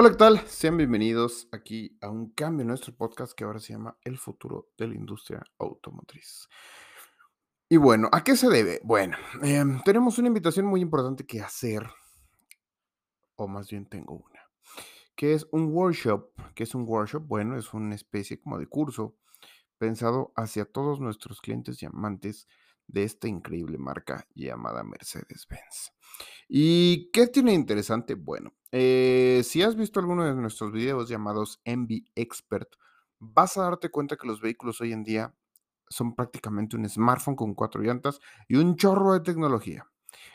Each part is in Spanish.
Hola, ¿qué tal? Sean bienvenidos aquí a un cambio en nuestro podcast que ahora se llama El futuro de la industria automotriz. Y bueno, ¿a qué se debe? Bueno, em, tenemos una invitación muy importante que hacer, o más bien tengo una, que es un workshop. ¿Qué es un workshop? Bueno, es una especie como de curso pensado hacia todos nuestros clientes y amantes de esta increíble marca llamada Mercedes-Benz. ¿Y qué tiene interesante? Bueno, eh, si has visto alguno de nuestros videos llamados MB Expert, vas a darte cuenta que los vehículos hoy en día son prácticamente un smartphone con cuatro llantas y un chorro de tecnología.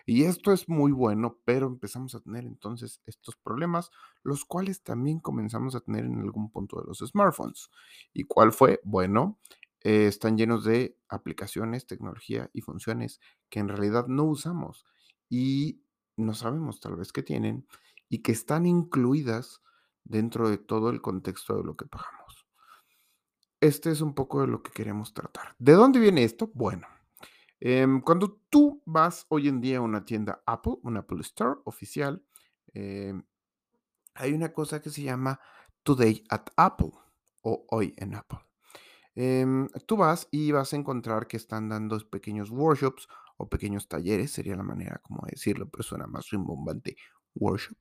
Y esto es muy bueno, pero empezamos a tener entonces estos problemas, los cuales también comenzamos a tener en algún punto de los smartphones. ¿Y cuál fue? Bueno, eh, están llenos de aplicaciones, tecnología y funciones que en realidad no usamos y no sabemos tal vez que tienen y que están incluidas dentro de todo el contexto de lo que pagamos. Este es un poco de lo que queremos tratar. ¿De dónde viene esto? Bueno, em, cuando tú vas hoy en día a una tienda Apple, un Apple Store oficial, em, hay una cosa que se llama Today at Apple o Hoy en Apple. Em, tú vas y vas a encontrar que están dando pequeños workshops o pequeños talleres, sería la manera como decirlo, pero suena más rimbombante, workshop,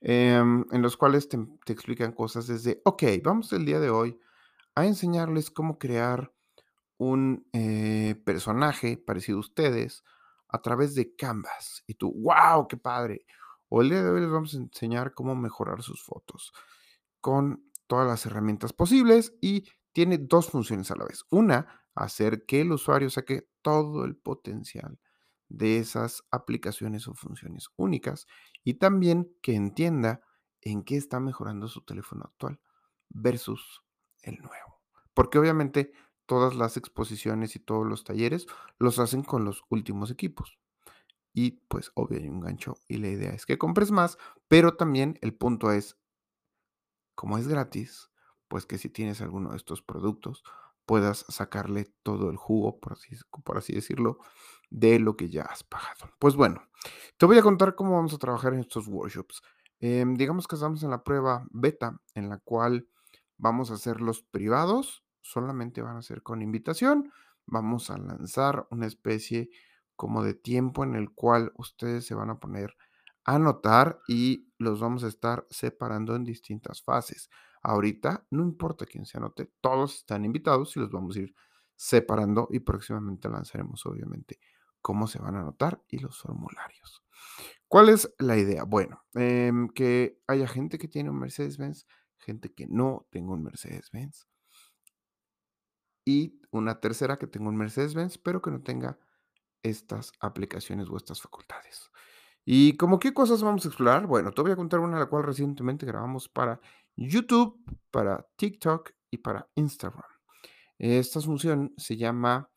em, en los cuales te, te explican cosas desde, ok, vamos el día de hoy a enseñarles cómo crear un eh, personaje parecido a ustedes a través de Canvas. Y tú, wow, qué padre. O el día de hoy les vamos a enseñar cómo mejorar sus fotos con todas las herramientas posibles y tiene dos funciones a la vez. Una, hacer que el usuario saque todo el potencial de esas aplicaciones o funciones únicas y también que entienda en qué está mejorando su teléfono actual versus el nuevo. Porque obviamente todas las exposiciones y todos los talleres los hacen con los últimos equipos. Y pues obvio hay un gancho y la idea es que compres más, pero también el punto es, como es gratis, pues que si tienes alguno de estos productos puedas sacarle todo el jugo, por así, por así decirlo, de lo que ya has pagado. Pues bueno, te voy a contar cómo vamos a trabajar en estos workshops. Em, digamos que estamos en la prueba beta, en la cual vamos a hacer los privados, solamente van a ser con invitación. Vamos a lanzar una especie como de tiempo en el cual ustedes se van a poner a anotar y los vamos a estar separando en distintas fases. Ahorita no importa quién se anote, todos están invitados y los vamos a ir separando y próximamente lanzaremos obviamente cómo se van a anotar y los formularios. ¿Cuál es la idea? Bueno, em, que haya gente que tiene un Mercedes-Benz, gente que no tenga un Mercedes-Benz y una tercera que tenga un Mercedes-Benz, pero que no tenga estas aplicaciones o estas facultades. ¿Y como qué cosas vamos a explorar? Bueno, te voy a contar una la cual recientemente grabamos para YouTube, para TikTok y para Instagram. Esta función se llama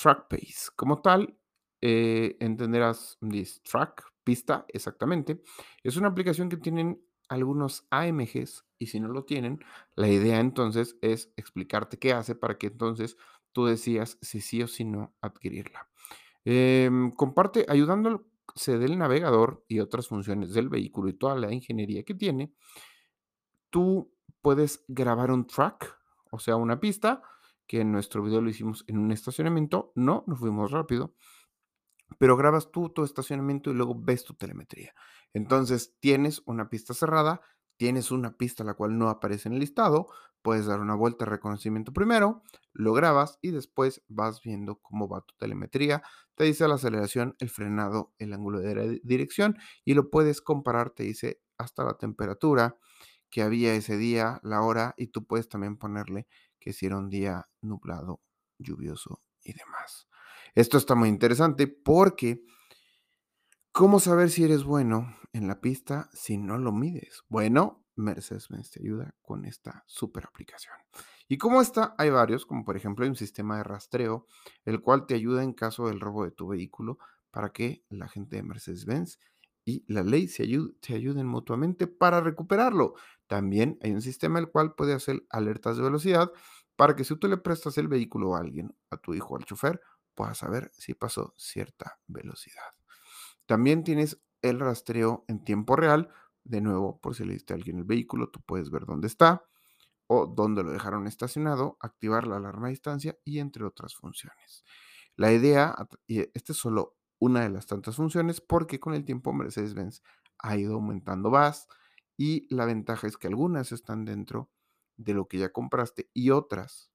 Track Pace. Como tal, eh, entenderás this track, pista, exactamente. Es una aplicación que tienen algunos AMGs y si no lo tienen, la idea entonces es explicarte qué hace para que entonces tú decidas si sí o si no adquirirla. Em, comparte ayudándose del navegador y otras funciones del vehículo y toda la ingeniería que tiene, tú puedes grabar un track, o sea, una pista, que en nuestro video lo hicimos en un estacionamiento. No, nos fuimos rápido, pero grabas tú tu estacionamiento y luego ves tu telemetría. Entonces, tienes una pista cerrada, tienes una pista la cual no aparece en el listado, puedes dar una vuelta de reconocimiento primero, lo grabas y después vas viendo cómo va tu telemetría. Te dice la aceleración, el frenado, el ángulo de dirección y lo puedes comparar, te dice hasta la temperatura que había ese día, la hora y tú puedes también ponerle que si era un día nublado, lluvioso y demás. Esto está muy interesante porque ¿cómo saber si eres bueno en la pista si no lo mides? Bueno, Mercedes-Benz te ayuda con esta super aplicación. Y como esta, hay varios, como por ejemplo hay un sistema de rastreo, el cual te ayuda en caso del robo de tu vehículo para que la gente de Mercedes-Benz y la ley se ayuden mutuamente para recuperarlo. También hay un sistema el cual puede hacer alertas de velocidad para que si tú le prestas el vehículo a alguien, a tu hijo al chofer, puedas saber si pasó cierta velocidad. También tienes el rastreo en tiempo real de nuevo, por si le diste a alguien el vehículo, tú puedes ver dónde está o dónde lo dejaron estacionado, activar la alarma a distancia y entre otras funciones. La idea, y esta es solo una de las tantas funciones, porque con el tiempo Mercedes-Benz ha ido aumentando más y la ventaja es que algunas están dentro de lo que ya compraste y otras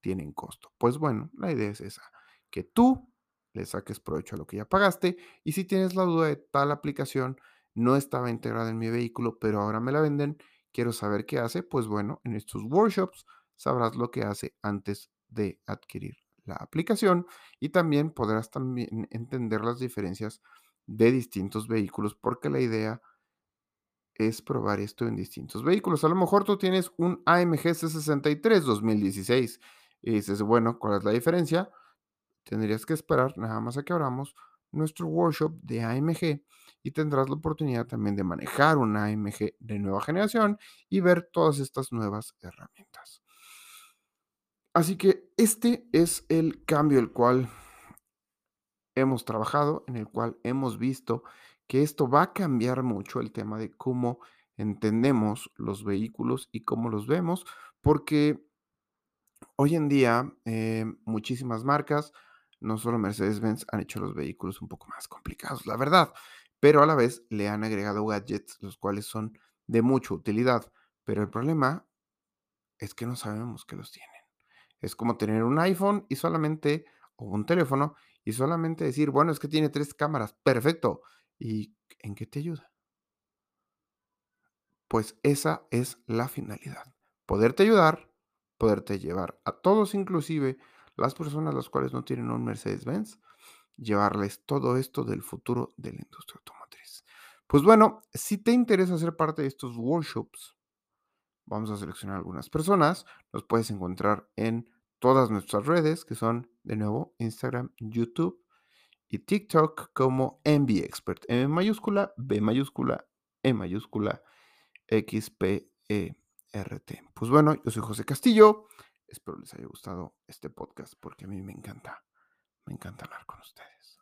tienen costo. Pues bueno, la idea es esa, que tú le saques provecho a lo que ya pagaste y si tienes la duda de tal aplicación, no estaba integrada en mi vehículo, pero ahora me la venden, quiero saber qué hace, pues bueno, en estos workshops sabrás lo que hace antes de adquirir la aplicación y también podrás también entender las diferencias de distintos vehículos porque la idea es probar esto en distintos vehículos. A lo mejor tú tienes un AMG C63 2016 y dices, bueno, ¿cuál es la diferencia? Tendrías que esperar nada más a que abramos nuestro workshop de AMG y tendrás la oportunidad también de manejar un AMG de nueva generación y ver todas estas nuevas herramientas. Así que este es el cambio el cual hemos trabajado, en el cual hemos visto que esto va a cambiar mucho el tema de cómo entendemos los vehículos y cómo los vemos, porque hoy en día eh, muchísimas marcas, no solo Mercedes-Benz, han hecho los vehículos un poco más complicados, la verdad, pero a la vez le han agregado gadgets, los cuales son de mucha utilidad. Pero el problema es que no sabemos que los tienen. Es como tener un iPhone y solamente, o un teléfono, y solamente decir, bueno, es que tiene tres cámaras, perfecto. ¿Y en qué te ayuda? Pues esa es la finalidad. Poderte ayudar, poderte llevar a todos, inclusive las personas las cuales no tienen un Mercedes-Benz, llevarles todo esto del futuro de la industria automotriz. Pues bueno, si te interesa ser parte de estos workshops, vamos a seleccionar algunas personas. Nos puedes encontrar en todas nuestras redes, que son, de nuevo, Instagram, YouTube y TikTok como MB Expert. M mayúscula, B mayúscula, E mayúscula, X, P, E, R, T. Pues bueno, yo soy José Castillo. Espero les haya gustado este podcast porque a mí me encanta, me encanta hablar con ustedes.